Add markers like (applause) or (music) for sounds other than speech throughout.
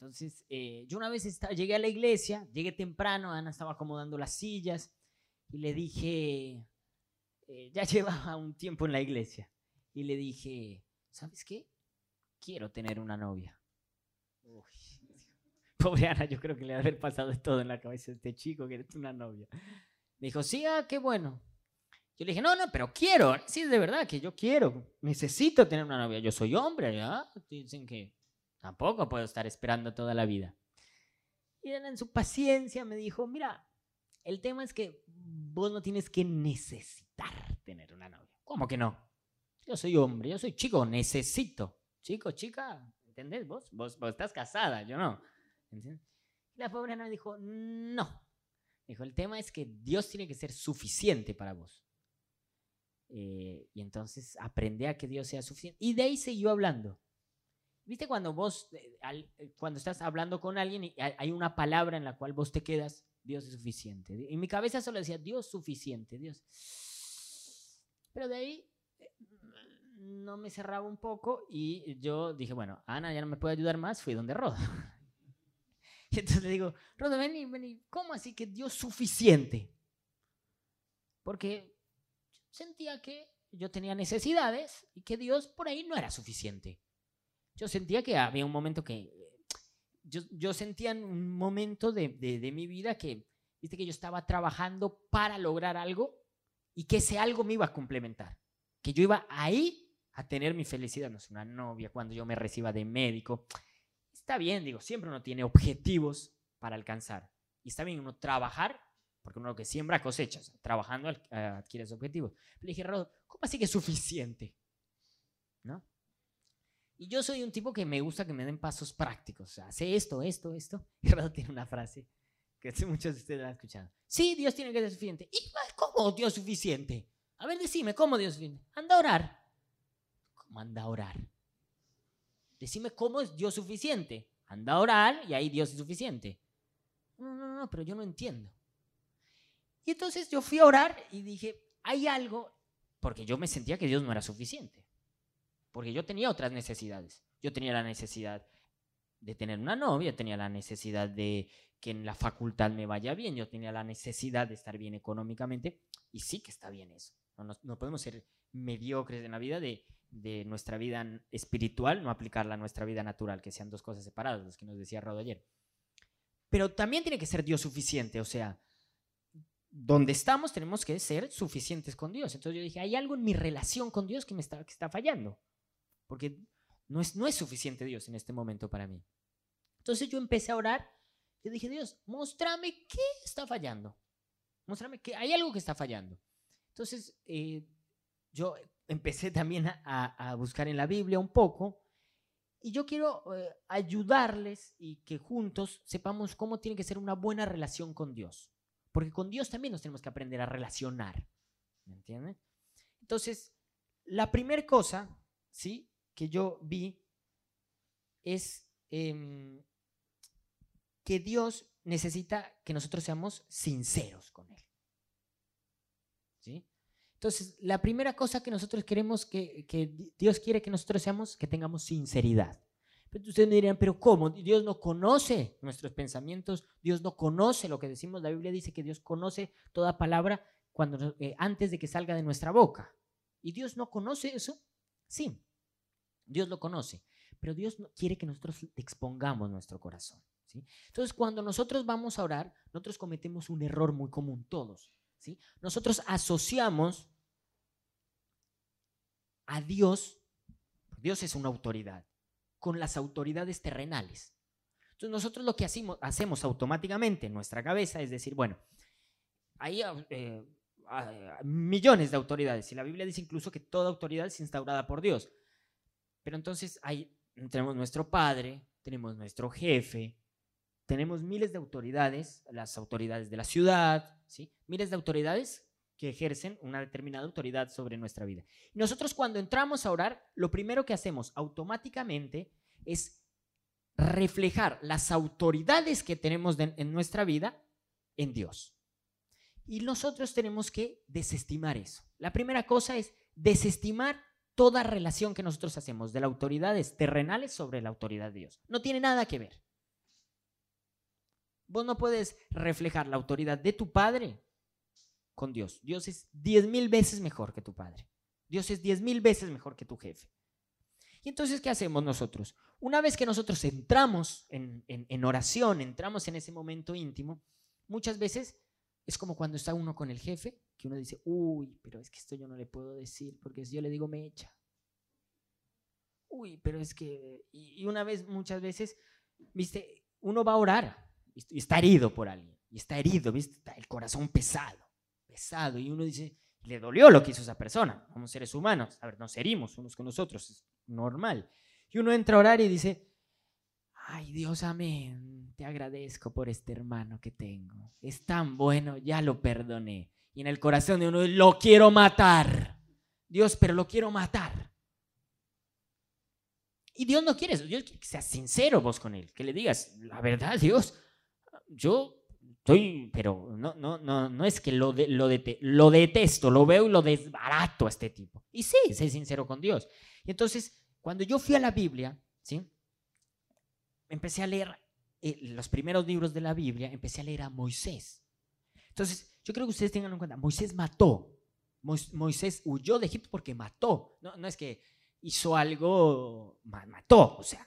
Entonces, eh, yo una vez llegué a la iglesia, llegué temprano, Ana estaba acomodando las sillas y le dije, eh, ya (laughs) llevaba un tiempo en la iglesia, y le dije, ¿sabes qué? Quiero tener una novia. (laughs) pobre Ana, yo creo que le debe haber pasado todo en la cabeza a este chico, que eres una novia. Me dijo, sí, ah, qué bueno. Yo le dije, no, no, pero quiero. Sí, de verdad que yo quiero. Necesito tener una novia. Yo soy hombre, ¿ya? Dicen que tampoco puedo estar esperando toda la vida. Y en su paciencia me dijo, mira, el tema es que vos no tienes que necesitar tener una novia. ¿Cómo que no? Yo soy hombre, yo soy chico, necesito. Chico, chica, ¿entendés? Vos, vos, estás casada, yo no. La pobre Ana dijo, no. Dijo, el tema es que Dios tiene que ser suficiente para vos. Eh, y entonces aprende a que Dios sea suficiente. Y de ahí siguió hablando. ¿Viste cuando vos, eh, eh, cuando estás hablando con alguien y hay una palabra en la cual vos te quedas, Dios es suficiente. En mi cabeza solo decía, Dios suficiente, Dios. Pero de ahí no me cerraba un poco y yo dije, bueno, Ana ya no me puede ayudar más, fui donde Rodo. (laughs) Y entonces le digo, Rodo, vení, vení, ¿cómo así que Dios suficiente? Porque sentía que yo tenía necesidades y que Dios por ahí no era suficiente. Yo sentía que había un momento que... Yo, yo sentía un momento de, de, mi vida que, viste, que yo estaba trabajando para lograr algo y que ese algo me iba a complementar. Que yo iba ahí a tener mi felicidad, no sé, una novia, cuando yo me reciba de médico. Está bien, digo, siempre uno tiene objetivos para alcanzar. Y está bien uno trabajar porque uno lo que siembra cosecha, trabajando adquiere ese objetivo. Le dije, Rodo, ¿cómo así que es suficiente? ¿No? Y yo soy un tipo que me gusta que me den pasos prácticos. O sea, hace esto, esto, esto. (laughs) Y Rodo tiene una frase que muchos de ustedes la han escuchado. Sí, Dios tiene que ser suficiente. ¿Y cómo Dios suficiente? A ver, decime, ¿cómo Dios suficiente? Anda a orar. ¿Cómo anda a orar? Decime cómo es Dios suficiente. Anda a orar y ahí Dios es suficiente. No, no, no, pero yo no entiendo. Y entonces yo fui a orar y dije, hay algo, porque yo me sentía que Dios no era suficiente, porque yo tenía otras necesidades. Yo tenía la necesidad de tener una novia, tenía la necesidad de que en la facultad me vaya bien, yo tenía la necesidad de estar bien económicamente, y sí que está bien eso. No, podemos ser mediocres en la vida de, de, nuestra vida espiritual, no aplicarla a nuestra vida natural, que sean dos cosas separadas, las que nos decía Rodo ayer. Pero también tiene que ser Dios suficiente, o sea, donde estamos tenemos que ser suficientes con Dios. Entonces yo dije, hay algo en mi relación con Dios que me está, que está fallando, porque no es, no es suficiente Dios en este momento para mí. Entonces yo empecé a orar, yo dije, Dios, muéstrame qué está fallando, muéstrame que hay algo que está fallando. Entonces eh, yo empecé también a, buscar en la Biblia un poco y yo quiero eh, ayudarles y que juntos sepamos cómo tiene que ser una buena relación con Dios. Porque con Dios también nos tenemos que aprender a relacionar. ¿Me entienden? Entonces, la primera cosa, ¿sí? Que yo vi es em, que Dios necesita que nosotros seamos sinceros con Él. ¿Sí? Entonces, la primera cosa que nosotros queremos que, que Dios quiere que nosotros seamos, que tengamos sinceridad. Pero ustedes me dirían, pero ¿cómo? Dios no conoce nuestros pensamientos, Dios no conoce lo que decimos. La Biblia dice que Dios conoce toda palabra cuando, eh, antes de que salga de nuestra boca. ¿Y Dios no conoce eso? Sí, Dios lo conoce, pero Dios quiere que nosotros expongamos nuestro corazón. ¿sí? Entonces, cuando nosotros vamos a orar, nosotros cometemos un error muy común, todos. ¿sí? Nosotros asociamos a Dios, Dios es una autoridad, con las autoridades terrenales. Entonces nosotros lo que hacemos, hacemos automáticamente en nuestra cabeza es decir, bueno, hay eh, millones de autoridades y la Biblia dice incluso que toda autoridad es instaurada por Dios. Pero entonces hay, tenemos nuestro padre, tenemos nuestro jefe, tenemos miles de autoridades, las autoridades de la ciudad, ¿sí? miles de autoridades que ejercen una determinada autoridad sobre nuestra vida. Nosotros cuando entramos a orar, lo primero que hacemos automáticamente es reflejar las autoridades que tenemos en nuestra vida en Dios. Y nosotros tenemos que desestimar eso. La primera cosa es desestimar toda relación que nosotros hacemos de las autoridades terrenales sobre la autoridad de Dios. No tiene nada que ver. Vos no puedes reflejar la autoridad de tu padre con Dios. Dios es diez mil veces mejor que tu padre. Dios es diez mil veces mejor que tu jefe. Y entonces, ¿qué hacemos nosotros? Una vez que nosotros entramos en, en, oración, entramos en ese momento íntimo, muchas veces es como cuando está uno con el jefe, que uno dice, uy, pero es que esto yo no le puedo decir, porque si yo le digo me echa. Uy, pero es que, y, una vez, muchas veces, viste, uno va a orar y está herido por alguien, y está herido, viste, está el corazón pesado, pesado, y uno dice, le dolió lo que hizo esa persona, somos seres humanos, a ver, nos herimos unos con nosotros, es normal. Y uno entra a orar y dice, ay Dios, amén, te agradezco por este hermano que tengo, es tan bueno, ya lo perdoné. Y en el corazón de uno, lo quiero matar. Dios, pero lo quiero matar. Y Dios no quiere eso. Dios quiere que seas sincero vos con Él. Que le digas, la verdad, Dios, yo estoy, pero no, no, no, no es que lo, lo, lo detesto, lo veo y lo desbarato a este tipo. Y sí, sé sincero con Dios. Y entonces, cuando yo fui a la Biblia, ¿sí? Empecé a leer eh, los primeros libros de la Biblia, empecé a leer a Moisés. Entonces, yo creo que ustedes tengan en cuenta, Moisés mató. Moisés huyó de Egipto porque mató. No, es que hizo algo, mató. O sea,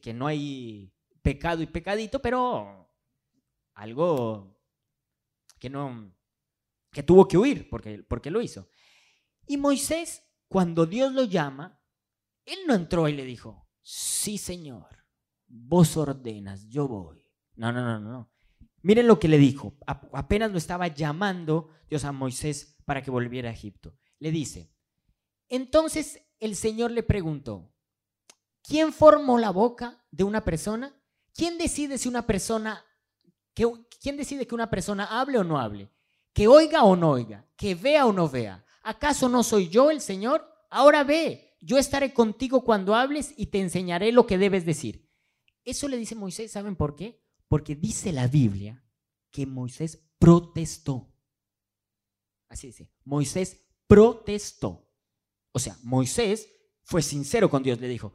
que no hay pecado y pecadito, pero algo que no, que tuvo que huir porque, porque lo hizo. Y Moisés, cuando Dios lo llama, él no entró y le dijo, sí Señor, vos ordenas, yo voy. No, no, no, no. Miren lo que le dijo. Apenas lo estaba llamando Dios a Moisés para que volviera a Egipto. Le dice, entonces el Señor le preguntó, ¿quién formó la boca de una persona? ¿Quién decide si una persona, que, quién decide que una persona hable o no hable? Que oiga o no oiga, que vea o no vea. ¿Acaso no soy yo el Señor? Ahora ve, yo estaré contigo cuando hables y te enseñaré lo que debes decir. Eso le dice Moisés, ¿saben por qué? Porque dice la Biblia que Moisés protestó. Así dice, Moisés protestó. O sea, Moisés fue sincero con Dios, le dijo,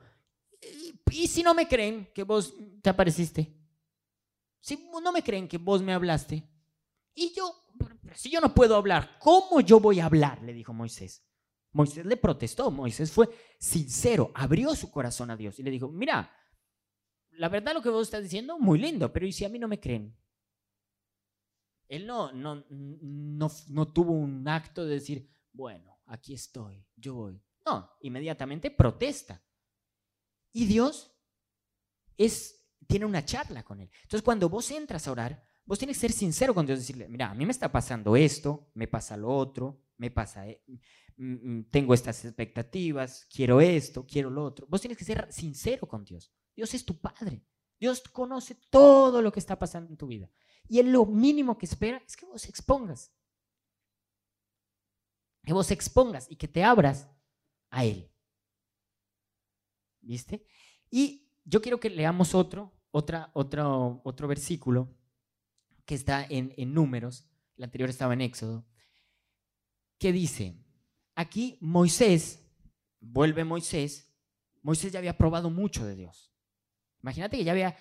¿y si no me creen que vos te apareciste? Si no me creen que vos me hablaste. Y yo, si yo no puedo hablar, ¿cómo yo voy a hablar? Le dijo Moisés. Moisés le protestó, Moisés fue sincero, abrió su corazón a Dios y le dijo, mira, la verdad lo que vos estás diciendo, muy lindo, pero ¿y si a mí no me creen? Él no, no, no, no tuvo un acto de decir, bueno, aquí estoy, yo voy. No, inmediatamente protesta. Y Dios es, tiene una charla con él. Entonces, cuando vos entras a orar, vos tienes que ser sincero con Dios, decirle, mira, a mí me está pasando esto, me pasa lo otro, me pasa, e, tengo estas expectativas, quiero esto, quiero lo otro. Vos tienes que ser sincero con Dios. Dios es tu Padre. Dios conoce todo lo que está pasando en tu vida. Y Él lo mínimo que espera es que vos expongas. Que vos expongas y que te abras a Él. ¿Viste? Y yo quiero que leamos otro, otra, otro, otro versículo que está en, en Números, el anterior estaba en Éxodo, que dice, aquí Moisés, vuelve Moisés, Moisés ya había probado mucho de Dios. Imagínate que ya había,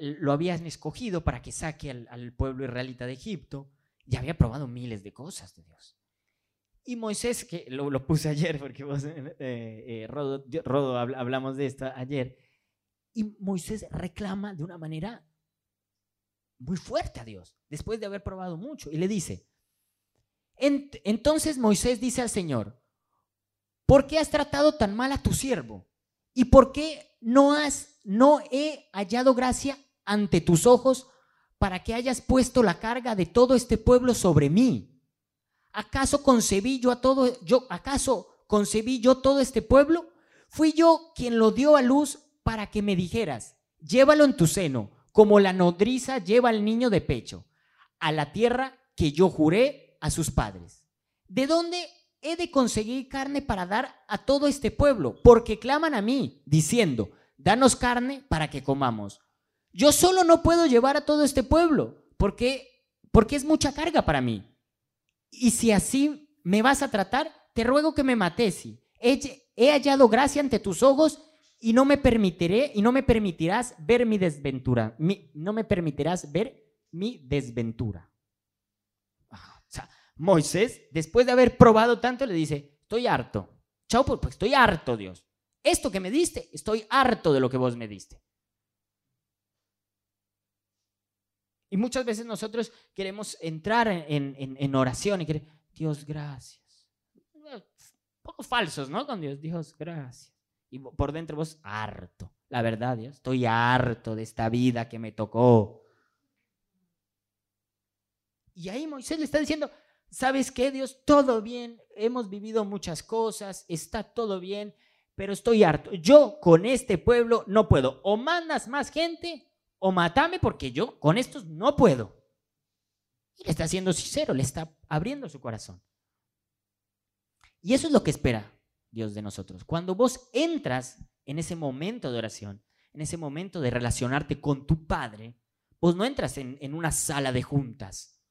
lo habían escogido para que saque al, pueblo israelita de Egipto, ya había probado miles de cosas de Dios. Y Moisés, que lo, puse ayer, porque vos, (laughs) eh, eh, Rodo, Rodo, hablamos de esto ayer, y Moisés reclama de una manera muy fuerte a Dios, después de haber probado mucho, y le dice, entonces Moisés dice al Señor, ¿por qué has tratado tan mal a tu siervo? ¿Y por qué no has no he hallado gracia ante tus ojos para que hayas puesto la carga de todo este pueblo sobre mí? ¿Acaso concebí yo a todo, yo, acaso concebí yo todo este pueblo? Fui yo quien lo dio a luz para que me dijeras, llévalo en tu seno, como la nodriza lleva al niño de pecho, a la tierra que yo juré a sus padres. ¿De dónde he de conseguir carne para dar a todo este pueblo? Porque claman a mí, diciendo, danos carne para que comamos. Yo solo no puedo llevar a todo este pueblo, porque, porque es mucha carga para mí. Y si así me vas a tratar, te ruego que me mates. He, he hallado gracia ante tus ojos y no me permitiré y no me permitirás ver mi desventura, no me permitirás ver mi desventura. Sea, Moisés, después de haber probado tanto, le dice, estoy harto. Chao, pues, pues estoy harto, Dios. Esto que me diste, estoy harto de lo que vos me diste. Y muchas veces nosotros queremos entrar en, oración y querer, Dios, gracias. Un poco falsos, ¿no? Con Dios, Dios, gracias. Y por dentro vos, harto. La verdad, Dios, estoy harto de esta vida que me tocó. Y ahí Moisés le está diciendo, ¿sabes qué, Dios? Todo bien, hemos vivido muchas cosas, está todo bien, pero estoy harto. Yo con este pueblo no puedo. O mandas más gente o matame porque yo con estos no puedo. Y le está siendo sincero, le está abriendo su corazón. Y eso es lo que espera Dios de nosotros. Cuando vos entras en ese momento de oración, en ese momento de relacionarte con tu Padre, vos no entras en, una sala de juntas.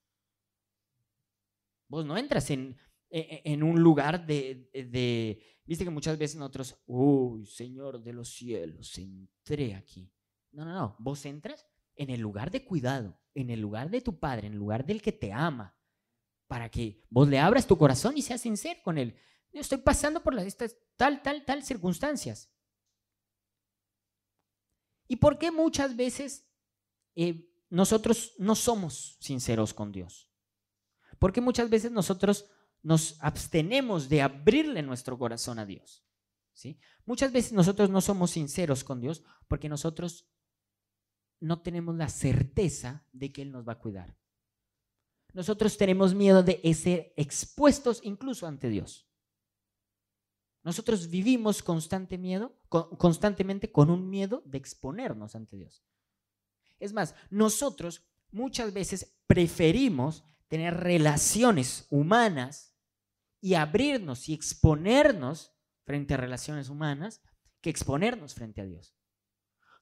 Vos no entras en, en, un lugar de, de, Viste que muchas veces nosotros, uy, Señor de los cielos, entré aquí. No, no, no. Vos entras en el lugar de cuidado, en el lugar de tu Padre, en el lugar del que te ama, para que vos le abras tu corazón y seas sincero con Él. Yo estoy pasando por las, estas tal, tal, tal circunstancias. ¿Y por qué muchas veces eh, nosotros no somos sinceros con Dios? ¿Por qué muchas veces nosotros nos abstenemos de abrirle nuestro corazón a Dios? ¿Sí? Muchas veces nosotros no somos sinceros con Dios porque nosotros no tenemos la certeza de que Él nos va a cuidar. Nosotros tenemos miedo de ser expuestos incluso ante Dios. Nosotros vivimos constante miedo, constantemente con un miedo de exponernos ante Dios. Es más, nosotros muchas veces preferimos tener relaciones humanas y abrirnos y exponernos frente a relaciones humanas que exponernos frente a Dios.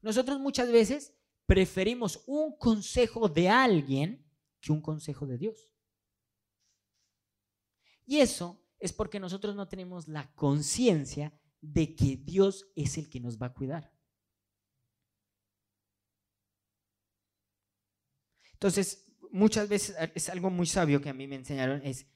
Nosotros muchas veces preferimos un consejo de alguien que un consejo de Dios. Y eso es porque nosotros no tenemos la conciencia de que Dios es el que nos va a cuidar. Entonces, muchas veces, es algo muy sabio que a mí me enseñaron, es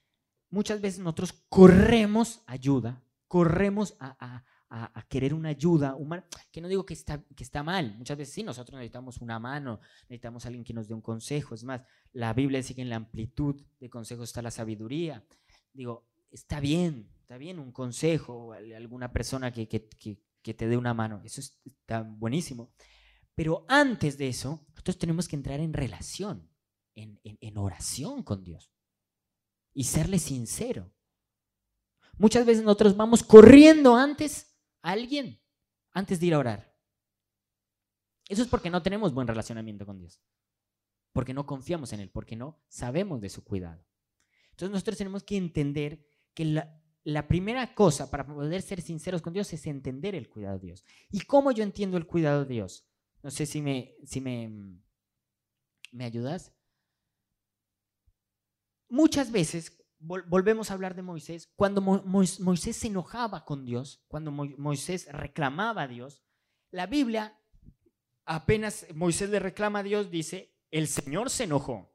muchas veces nosotros corremos ayuda, corremos a, a, querer una ayuda humana, que no digo que está, que está mal, muchas veces sí, nosotros necesitamos una mano, necesitamos alguien que nos dé un consejo, es más, la Biblia dice que en la amplitud de consejos está la sabiduría, digo, está bien, está bien un consejo, alguna persona que, que, que, te dé una mano, eso está buenísimo, pero antes de eso, nosotros tenemos que entrar en relación, en, en, en oración con Dios y serle sincero. Muchas veces nosotros vamos corriendo antes alguien antes de ir a orar. Eso es porque no tenemos buen relacionamiento con Dios. Porque no confiamos en Él, porque no sabemos de su cuidado. Entonces nosotros tenemos que entender que la, primera cosa para poder ser sinceros con Dios es entender el cuidado de Dios. ¿Y cómo yo entiendo el cuidado de Dios? No sé si me, si me, me ayudas. Muchas veces volvemos a hablar de Moisés, cuando Moisés se enojaba con Dios, cuando Moisés reclamaba a Dios, la Biblia, apenas Moisés le reclama a Dios, dice, el Señor se enojó.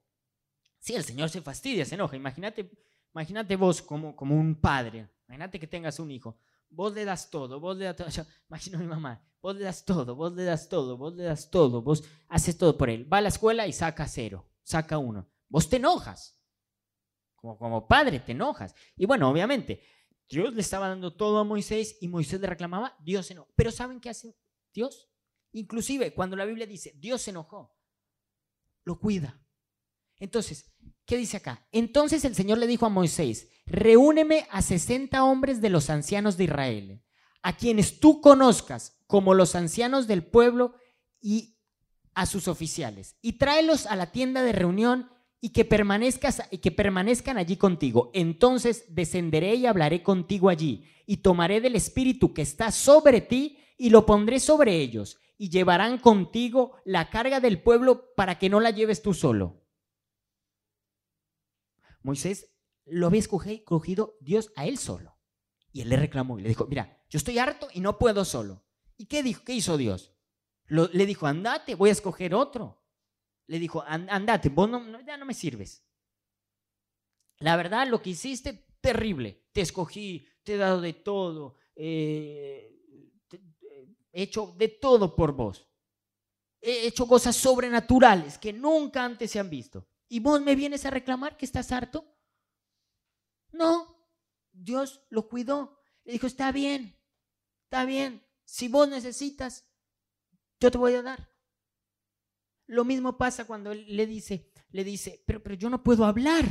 Sí, el Señor se fastidia, se enoja. Imagínate, imagínate vos como, como un padre, imagínate que tengas un hijo, vos le das todo, vos le das todo, (laughs) imagino a mi mamá, vos le das todo, vos le das todo, vos le das todo, vos haces todo por él. Va a la escuela y saca cero, saca uno. Vos te enojas. Como, padre te enojas. Y bueno, obviamente, Dios le estaba dando todo a Moisés y Moisés le reclamaba, Dios se enojó. Pero ¿saben qué hace Dios? Inclusive cuando la Biblia dice, Dios se enojó, lo cuida. Entonces, ¿qué dice acá? Entonces el Señor le dijo a Moisés, reúneme a 60 hombres de los ancianos de Israel, a quienes tú conozcas como los ancianos del pueblo y a sus oficiales, y tráelos a la tienda de reunión y que, permanezcas, y que permanezcan allí contigo. Entonces descenderé y hablaré contigo allí, y tomaré del Espíritu que está sobre ti y lo pondré sobre ellos, y llevarán contigo la carga del pueblo para que no la lleves tú solo. Moisés lo había escogido Dios a él solo. Y él le reclamó y le dijo, mira, yo estoy harto y no puedo solo. ¿Y qué dijo? ¿Qué hizo Dios? le dijo, andate, voy a escoger otro. Le dijo, andate, vos ya no me sirves. La verdad, lo que hiciste, terrible. Te escogí, te he dado de todo, eh, he hecho de todo por vos. He hecho cosas sobrenaturales que nunca antes se han visto. ¿Y vos me vienes a reclamar que estás harto? No, Dios lo cuidó. Le dijo, está bien, está bien. Si vos necesitas, yo te voy a dar. Lo mismo pasa cuando él le dice, le dice, pero, pero yo no puedo hablar.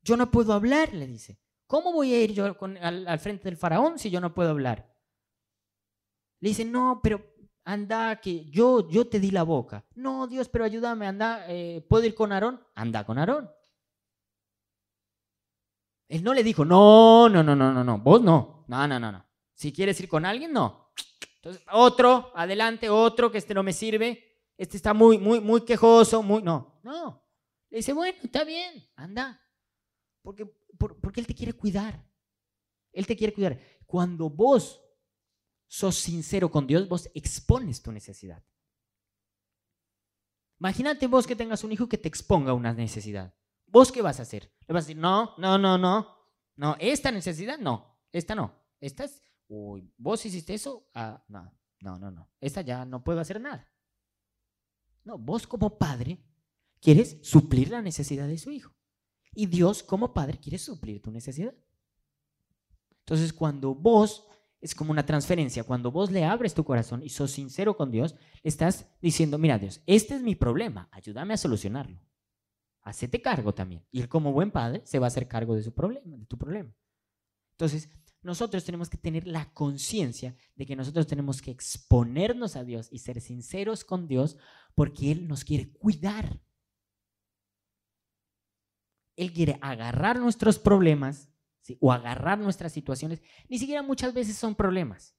Yo no puedo hablar, le dice. ¿Cómo voy a ir yo al, frente del faraón si yo no puedo hablar? Le dice, no, pero anda, que yo, yo te di la boca. No, Dios, pero ayúdame, anda, eh, ¿puedo ir con Aarón? Anda con Aarón. Él no le dijo, no, no, no, no, no, no, vos no, no, no, no, no. Si quieres ir con alguien, no. Entonces, otro, adelante, otro que este no me sirve, este está muy, muy, muy quejoso, muy, no, no. Le dice, bueno, está bien, anda. Porque, porque Él te quiere cuidar. Él te quiere cuidar. Cuando vos sos sincero con Dios, vos expones tu necesidad. Imagínate vos que tengas un hijo que te exponga una necesidad. ¿Vos qué vas a hacer? Le vas a decir, no, no, no, no, no, esta necesidad no, esta no, esta es, uy, vos hiciste eso, ah, no, no, no, no, esta ya no puedo hacer nada. No, vos como padre quieres suplir la necesidad de su hijo. Y Dios como padre quiere suplir tu necesidad. Entonces cuando vos, es como una transferencia, cuando vos le abres tu corazón y sos sincero con Dios, estás diciendo, mira Dios, este es mi problema, ayúdame a solucionarlo. Hacete cargo también. Y él como buen padre se va a hacer cargo de su problema, de tu problema. Entonces, nosotros tenemos que tener la conciencia de que nosotros tenemos que exponernos a Dios y ser sinceros con Dios porque Él nos quiere cuidar. Él quiere agarrar nuestros problemas o agarrar nuestras situaciones. Ni siquiera muchas veces son problemas.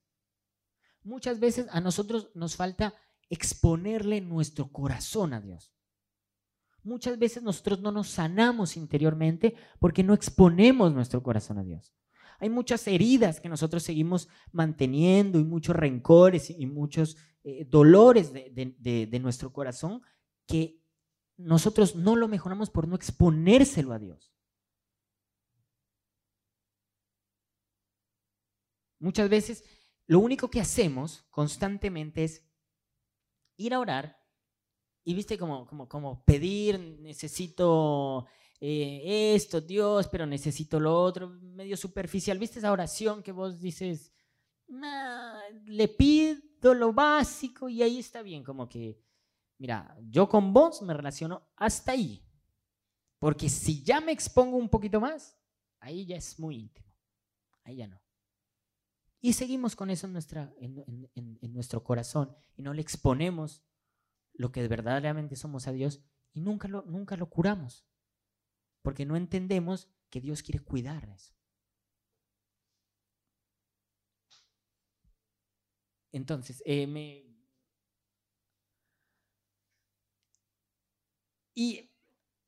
Muchas veces a nosotros nos falta exponerle nuestro corazón a Dios. Muchas veces nosotros no nos sanamos interiormente porque no exponemos nuestro corazón a Dios. Hay muchas heridas que nosotros seguimos manteniendo y muchos rencores y muchos eh, dolores de, nuestro corazón que nosotros no lo mejoramos por no exponérselo a Dios. Muchas veces lo único que hacemos constantemente es ir a orar y viste como, como, como pedir, necesito eh, esto, Dios, pero necesito lo otro, medio superficial. ¿Viste esa oración que vos dices, le pido lo básico y ahí está bien, como que, mira, yo con vos me relaciono hasta ahí. Porque si ya me expongo un poquito más, ahí ya es muy íntimo. Ahí ya no. Y seguimos con eso en, nuestra, en, en nuestro corazón y no le exponemos lo que verdaderamente somos a Dios y nunca lo, nunca lo curamos. Porque no entendemos que Dios quiere cuidar eso. Entonces, eh, me... Y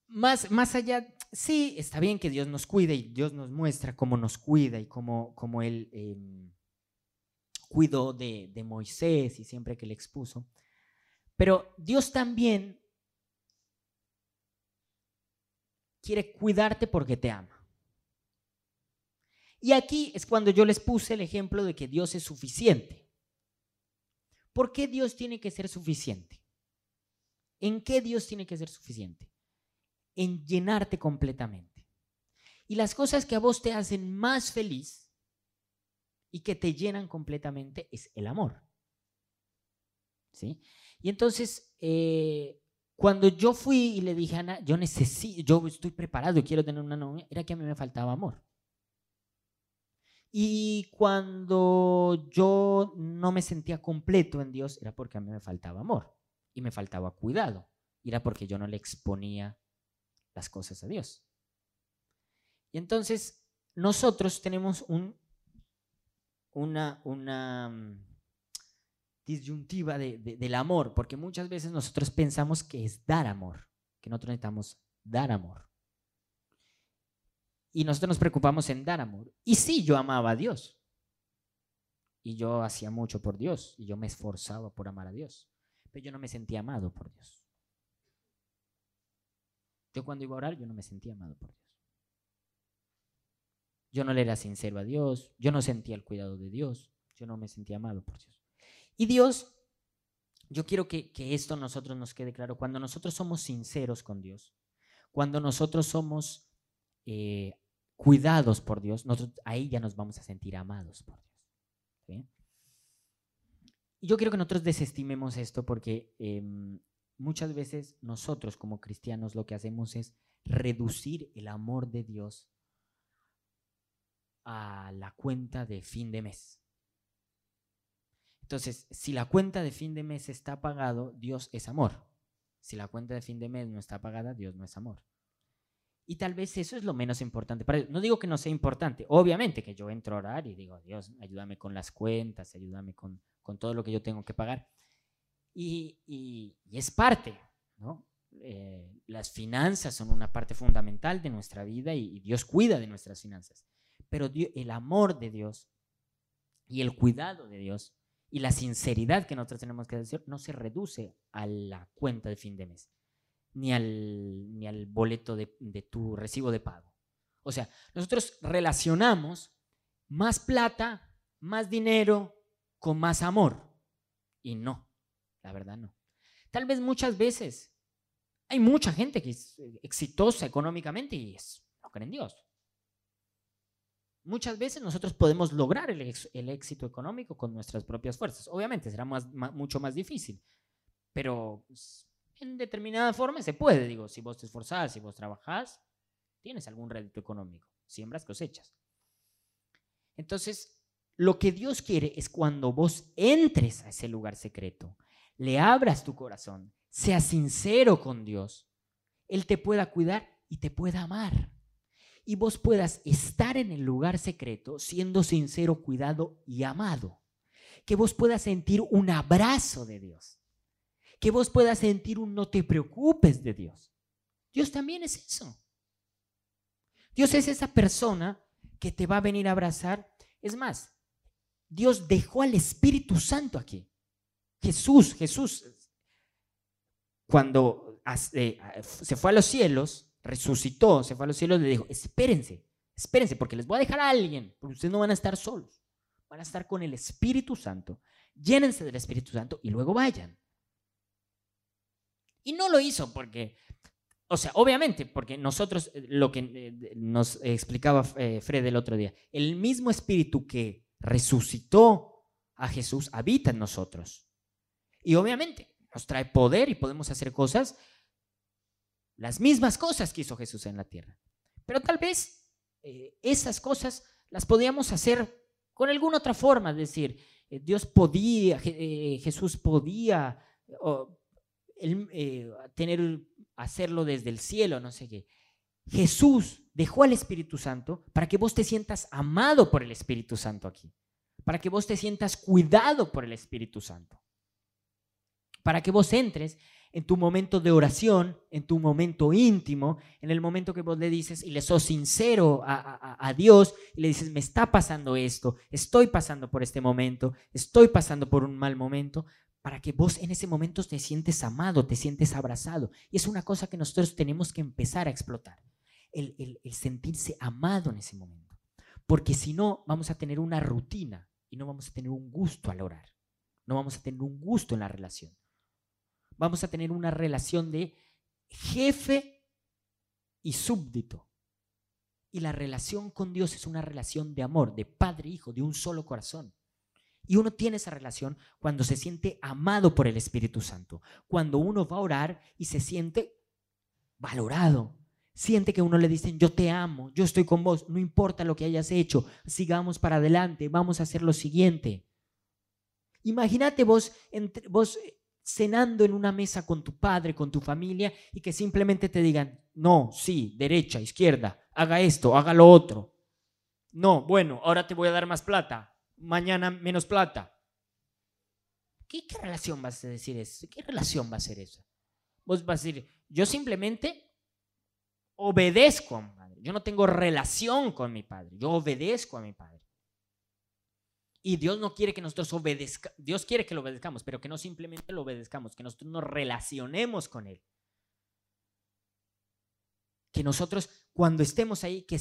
más, más allá, sí, está bien que Dios nos cuide y Dios nos muestra cómo nos cuida y cómo, cómo Él em, cuidó de, de Moisés y siempre que le expuso. Pero Dios también quiere cuidarte porque te ama. Y aquí es cuando yo les puse el ejemplo de que Dios es suficiente. ¿Por qué Dios tiene que ser suficiente? ¿En qué Dios tiene que ser suficiente? En llenarte completamente. Y las cosas que a vos te hacen más feliz y que te llenan completamente es el amor. ¿Sí? Y entonces, eh, cuando yo fui y le dije a Ana, yo necesito, yo estoy preparado y quiero tener una novia, era que a mí me faltaba amor. Y cuando yo no me sentía completo en Dios, era porque a mí me faltaba amor y me faltaba cuidado. Y era porque yo no le exponía las cosas a Dios. Y entonces nosotros tenemos un, una, una, disyuntiva del amor, porque muchas veces nosotros pensamos que es dar amor, que nosotros necesitamos dar amor. Y nosotros nos preocupamos en dar amor. Y sí, yo amaba a Dios. y yo hacía mucho por Dios y yo me esforzaba por amar a Dios, pero yo no me sentía amado por Dios. Yo cuando iba a orar, yo no me sentía amado por Dios. Yo no le era sincero a Dios, yo no sentía el cuidado de Dios, yo no me sentía amado por Dios. Y Dios, yo quiero que, esto a nosotros nos quede claro, cuando nosotros somos sinceros con Dios, cuando nosotros somos eh, cuidados por Dios, nosotros ahí ya nos vamos a sentir amados por Dios. Y yo quiero que nosotros desestimemos esto porque em, muchas veces nosotros como cristianos lo que hacemos es reducir el amor de Dios a la cuenta de fin de mes. Entonces, si la cuenta de fin de mes está pagado, Dios es amor. Si la cuenta de fin de mes no está pagada, Dios no es amor. Y tal vez eso es lo menos importante para No digo que no sea importante. Obviamente que yo entro a orar y digo, Dios, ayúdame con las cuentas, ayúdame con, todo lo que yo tengo que pagar. Y, es parte, ¿no? Eh, las finanzas son una parte fundamental de nuestra vida y Dios cuida de nuestras finanzas. Pero el amor de Dios y el cuidado de Dios y la sinceridad que nosotros tenemos que decir no se reduce a la cuenta de fin de mes, ni al, ni al boleto de, de tu recibo de pago. O sea, nosotros relacionamos más plata, más dinero con más amor. Y no, la verdad no. Tal vez muchas veces hay mucha gente que es exitosa económicamente y es, no creen en Dios. Muchas veces nosotros podemos lograr el, éxito económico con nuestras propias fuerzas. Obviamente será mucho más difícil, pero en determinada forma se puede. Digo, si vos te esforzás, si vos trabajás, tienes algún rédito económico. Siembras, cosechas. Entonces, lo que Dios quiere es cuando vos entres a ese lugar secreto, le abras tu corazón, seas sincero con Dios, Él te pueda cuidar y te pueda amar y vos puedas estar en el lugar secreto siendo sincero, cuidado y amado. Que vos puedas sentir un abrazo de Dios. Que vos puedas sentir un no te preocupes de Dios. Dios también es eso. Dios es esa persona que te va a venir a abrazar. Es más, Dios dejó al Espíritu Santo aquí. Jesús, Jesús, cuando eh, se fue a los cielos, resucitó, se fue a los cielos, le dijo, espérense, espérense, porque les voy a dejar a alguien, porque ustedes no van a estar solos, van a estar con el Espíritu Santo, llénense del Espíritu Santo y luego vayan. Y no lo hizo porque, o sea, obviamente, porque nosotros, eh, lo que eh, nos explicaba eh, Fred el otro día, el mismo Espíritu que resucitó a Jesús habita en nosotros. Y obviamente nos trae poder y podemos hacer cosas las mismas cosas que hizo Jesús en la tierra. Pero tal vez eh, esas cosas las podíamos hacer con alguna otra forma, es decir, eh, Dios podía, eh, Jesús podía tener, hacerlo desde el cielo, no sé qué. Jesús dejó al Espíritu Santo para que vos te sientas amado por el Espíritu Santo aquí, para que vos te sientas cuidado por el Espíritu Santo, para que vos entres en tu momento de oración, en tu momento íntimo, en el momento que vos le dices y le sos sincero a, Dios y le dices, me está pasando esto, estoy pasando por este momento, estoy pasando por un mal momento, para que vos en ese momento te sientes amado, te sientes abrazado. Y es una cosa que nosotros tenemos que empezar a explotar, el, el sentirse amado en ese momento. Porque si no, vamos a tener una rutina y no vamos a tener un gusto al orar, no vamos a tener un gusto en la relación vamos a tener una relación de jefe y súbdito. Y la relación con Dios es una relación de amor, de padre e hijo, de un solo corazón. Y uno tiene esa relación cuando se siente amado por el Espíritu Santo, cuando uno va a orar y se siente valorado, siente que uno le dicen, yo te amo, yo estoy con vos, no importa lo que hayas hecho, sigamos para adelante, vamos a hacer lo siguiente. Imagínate vos, entre, vos cenando en una mesa con tu padre, con tu familia, y que simplemente te digan, no, sí, derecha, izquierda, haga esto, haga lo otro. No, bueno, ahora te voy a dar más plata, mañana menos plata. ¿Qué, relación vas a decir eso? ¿Qué relación va a ser esa? Vos vas a decir, yo simplemente obedezco a mi padre. Yo no tengo relación con mi padre, yo obedezco a mi padre. Y Dios no quiere que nosotros obedezcamos, Dios quiere que lo obedezcamos, pero que no simplemente lo obedezcamos, que nosotros nos relacionemos con Él. Que nosotros, cuando estemos ahí, que,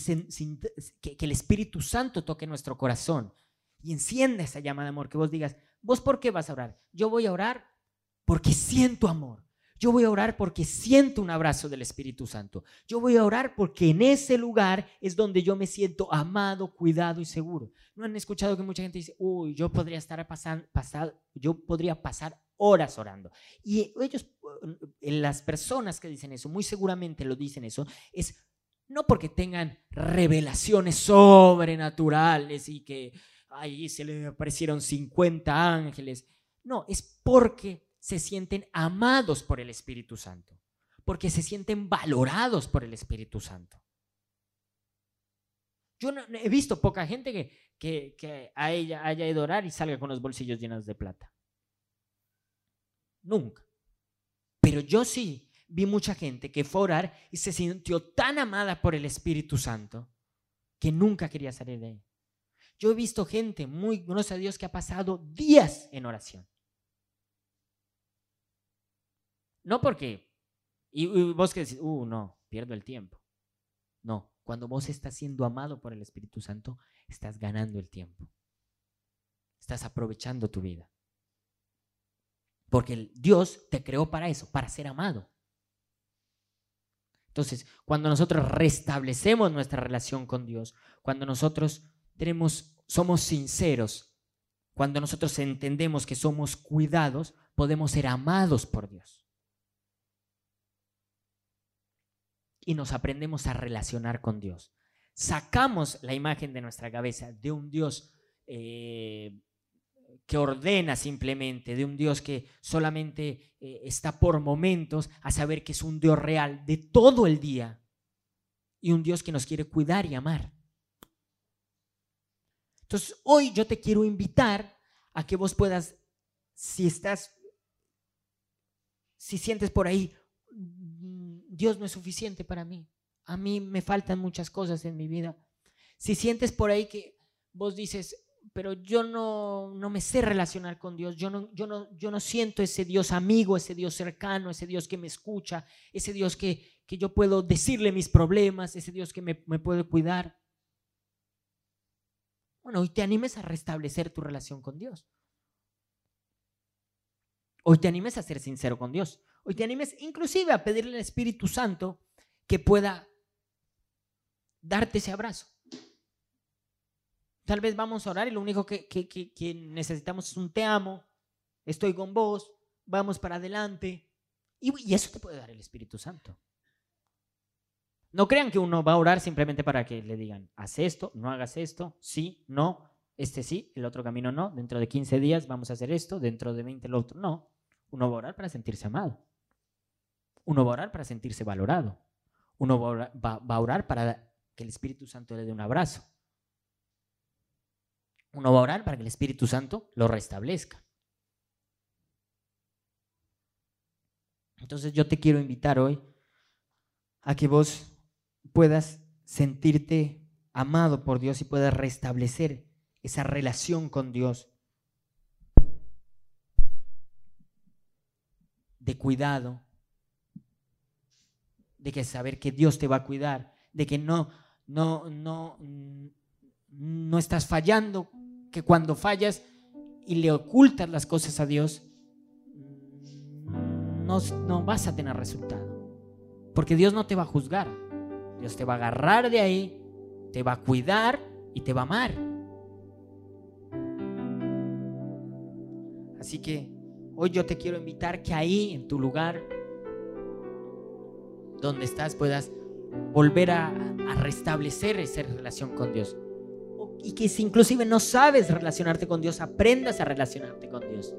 que, el Espíritu Santo toque nuestro corazón y encienda esa llama de amor, que vos digas, ¿vos por qué vas a orar? Yo voy a orar porque siento amor. Yo voy a orar porque siento un abrazo del Espíritu Santo. Yo voy a orar porque en ese lugar es donde yo me siento amado, cuidado y seguro. ¿No han escuchado que mucha gente dice, uy, yo podría estar pasando, yo podría pasar horas orando? Y ellos, eh, las personas que dicen eso, muy seguramente lo dicen eso, es no porque tengan revelaciones sobrenaturales y que ahí se le aparecieron 50 ángeles. No, es porque se sienten amados por el Espíritu Santo, porque se sienten valorados por el Espíritu Santo. Yo no, he visto poca gente que, que, a ella haya ido a orar y salga con los bolsillos llenos de plata. Nunca. Pero yo sí vi mucha gente que fue a orar y se sintió tan amada por el Espíritu Santo que nunca quería salir de ahí. Yo he visto gente muy, gracias a Dios, que ha pasado días en oración. No porque, y, vos que decís, uh, no, pierdo el tiempo. No, cuando vos estás siendo amado por el Espíritu Santo, estás ganando el tiempo. Estás aprovechando tu vida. Porque Dios te creó para eso, para ser amado. Entonces, cuando nosotros restablecemos nuestra relación con Dios, cuando nosotros tenemos, somos sinceros, cuando nosotros entendemos que somos cuidados, podemos ser amados por Dios. Y nos aprendemos a relacionar con Dios. Sacamos la imagen de nuestra cabeza de un Dios eh, que ordena simplemente, de un Dios que solamente eh, está por momentos, a saber que es un Dios real de todo el día y un Dios que nos quiere cuidar y amar. Entonces, hoy yo te quiero invitar a que vos puedas, si estás, si sientes por ahí, Dios no es suficiente para mí. A mí me faltan muchas cosas en mi vida. Si sientes por ahí que vos dices, pero yo no, no me sé relacionar con Dios, yo no, yo, no, yo no siento ese Dios amigo, ese Dios cercano, ese Dios que me escucha, ese Dios que, que yo puedo decirle mis problemas, ese Dios que me, me puede cuidar. Bueno, hoy te animes a restablecer tu relación con Dios. Hoy te animes a ser sincero con Dios. Hoy te animes inclusive a pedirle al Espíritu Santo que pueda darte ese abrazo. Tal vez vamos a orar y lo único que, necesitamos es un te amo, estoy con vos, vamos para adelante. Y, y eso te puede dar el Espíritu Santo. No crean que uno va a orar simplemente para que le digan, haz esto, no hagas esto, sí, no, este sí, el otro camino no, dentro de 15 días vamos a hacer esto, dentro de 20 el otro no. Uno va a orar para sentirse amado. Uno va a orar para sentirse valorado. Uno va a orar, para que el Espíritu Santo le dé un abrazo. Uno va a orar para que el Espíritu Santo lo restablezca. Entonces yo te quiero invitar hoy a que vos puedas sentirte amado por Dios y puedas restablecer esa relación con Dios de cuidado, de que saber que Dios te va a cuidar, de que no, no, no, no estás fallando, que cuando fallas y le ocultas las cosas a Dios, no, no vas a tener resultado. Porque Dios no te va a juzgar. Dios te va a agarrar de ahí, te va a cuidar y te va a amar. Así que hoy yo te quiero invitar que ahí, en tu lugar, donde estás puedas volver a, restablecer esa relación con Dios. Y que si inclusive no sabes relacionarte con Dios, aprendas a relacionarte con Dios.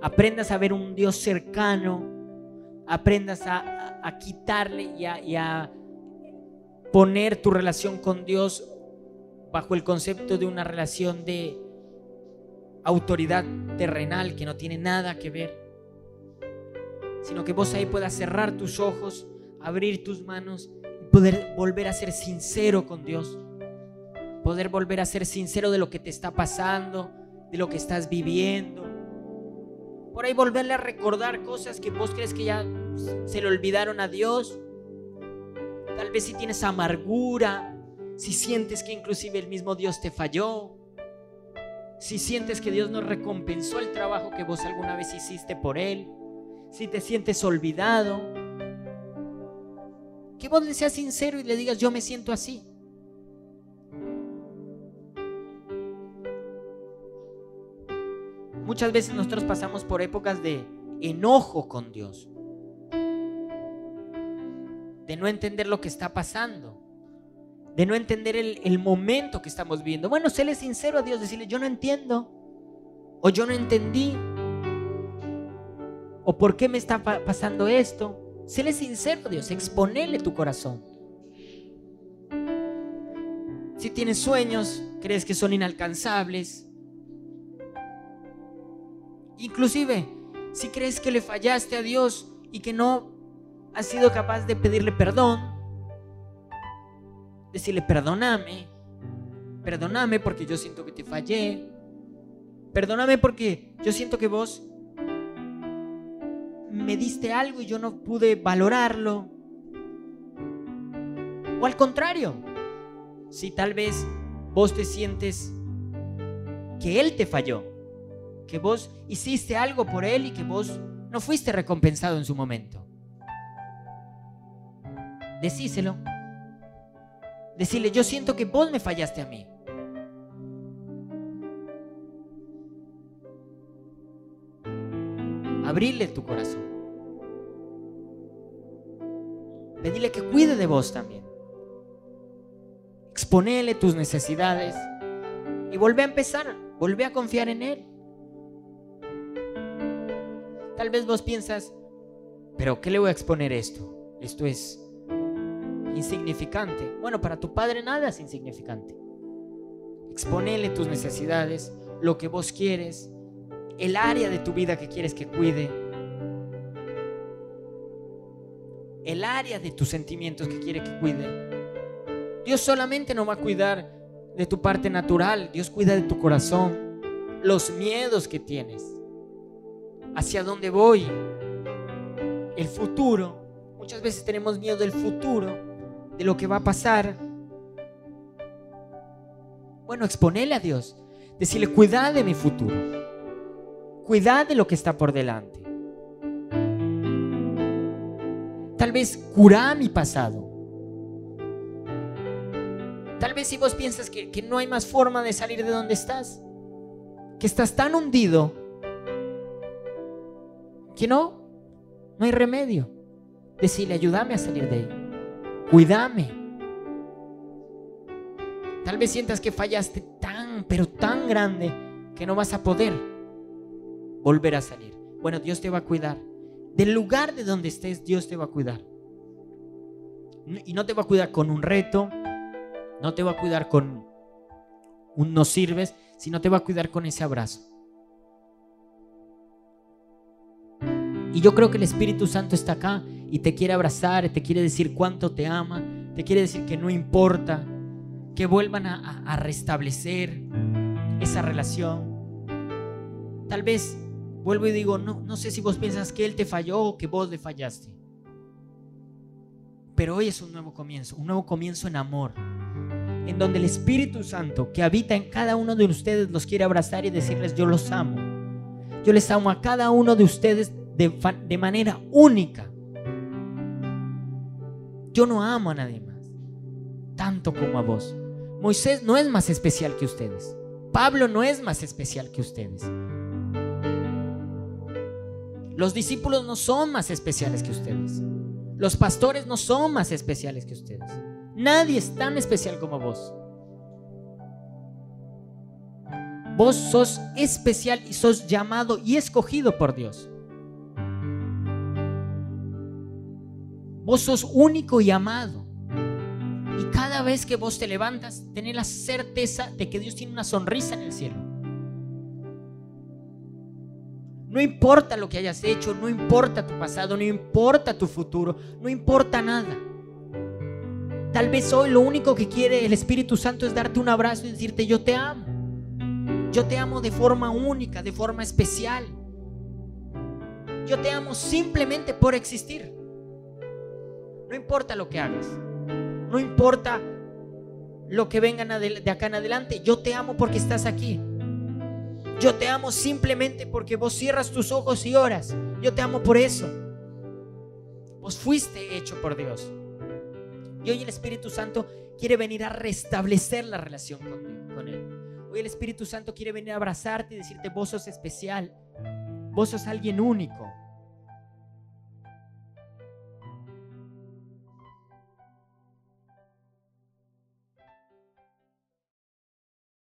Aprendas a ver un Dios cercano, aprendas a, quitarle y y a poner tu relación con Dios bajo el concepto de una relación de autoridad terrenal que no tiene nada que ver, sino que vos ahí puedas cerrar tus ojos abrir tus manos y poder volver a ser sincero con Dios. Poder volver a ser sincero de lo que te está pasando de lo que estás viviendo. Por ahí volverle a recordar cosas que vos crees que ya se le olvidaron a Dios. Tal vez si tienes amargura, si sientes que inclusive el mismo Dios te falló, si sientes que Dios no recompensó el trabajo que vos alguna vez hiciste por Él, si te sientes olvidado, que vos le seas sincero y le digas, yo me siento así. Muchas veces nosotros pasamos por épocas de enojo con Dios, de no entender lo que está pasando, de no entender el, momento que estamos viviendo. Bueno, séle sincero a Dios, decirle, yo no entiendo, o yo no entendí, o por qué me está pasando esto. Séle sincero Dios, exponele tu corazón. Si tienes sueños, crees que son inalcanzables, Inclusive, si crees que le fallaste a Dios y que no has sido capaz de pedirle perdón, decirle perdóname, perdóname porque yo siento que te fallé, perdóname porque yo siento que vos me diste algo y yo no pude valorarlo. O al contrario, si tal vez vos te sientes que Él te falló, que vos hiciste algo por Él y que vos no fuiste recompensado en su momento. Decíselo. Decirle, yo siento que vos me fallaste a mí. Abrirle tu corazón. Pedirle que cuide de vos también. Exponele tus necesidades y volvé a empezar, volvé a confiar en Él. Tal vez vos piensas, pero ¿qué le voy a exponer esto? Esto es insignificante. Bueno, para tu padre nada es insignificante. Exponele tus necesidades, lo que vos quieres, el área de tu vida que quieres que cuide, el área de tus sentimientos que quiere que cuide. Dios solamente no va a cuidar de tu parte natural, Dios cuida de tu corazón, los miedos que tienes hacia dónde voy, el futuro. Muchas veces tenemos miedo del futuro, de lo que va a pasar. Bueno, exponele a Dios. Decirle, cuida de mi futuro. Cuida de lo que está por delante. Tal vez cura mi pasado. Tal vez si vos piensas que, que no hay más forma de salir de donde estás, que estás tan hundido que no, no hay remedio. Decirle, ayúdame a salir de ahí. Cuídame. Tal vez sientas que fallaste tan, pero tan grande que no vas a poder volver a salir. Bueno, Dios te va a cuidar. Del lugar de donde estés, Dios te va a cuidar. Y no te va a cuidar con un reto, no te va a cuidar con un no sirves, sino te va a cuidar con ese abrazo. Y yo creo que el Espíritu Santo está acá y te quiere abrazar, te quiere decir cuánto te ama, te quiere decir que no importa, que vuelvan a, restablecer esa relación. Tal vez, vuelvo y digo, no, no sé si vos piensas que Él te falló o que vos le fallaste. Pero hoy es un nuevo comienzo, un nuevo comienzo en amor, en donde el Espíritu Santo que habita en cada uno de ustedes los quiere abrazar y decirles, yo los amo. Yo les amo a cada uno de ustedes de, manera única. Yo no amo a nadie más, tanto como a vos. Moisés no es más especial que ustedes. Pablo no es más especial que ustedes. Los discípulos no son más especiales que ustedes. Los pastores no son más especiales que ustedes. Nadie es tan especial como vos. Vos sos especial y sos llamado y escogido por Dios. Vos sos único y amado. Y cada vez que vos te levantas, tenés la certeza de que Dios tiene una sonrisa en el cielo. No importa lo que hayas hecho, no importa tu pasado, no importa tu futuro, no importa nada. Tal vez hoy lo único que quiere el Espíritu Santo es darte un abrazo y decirte yo te amo. Yo te amo de forma única, de forma especial. Yo te amo simplemente por existir. No importa lo que hagas. No importa lo que vengan de acá en adelante. Yo te amo porque estás aquí. Yo te amo simplemente porque vos cierras tus ojos y oras. Yo te amo por eso. Vos fuiste hecho por Dios. Y hoy el Espíritu Santo quiere venir a restablecer la relación con, Él. Hoy el Espíritu Santo quiere venir a abrazarte y decirte, vos sos especial. Vos sos alguien único.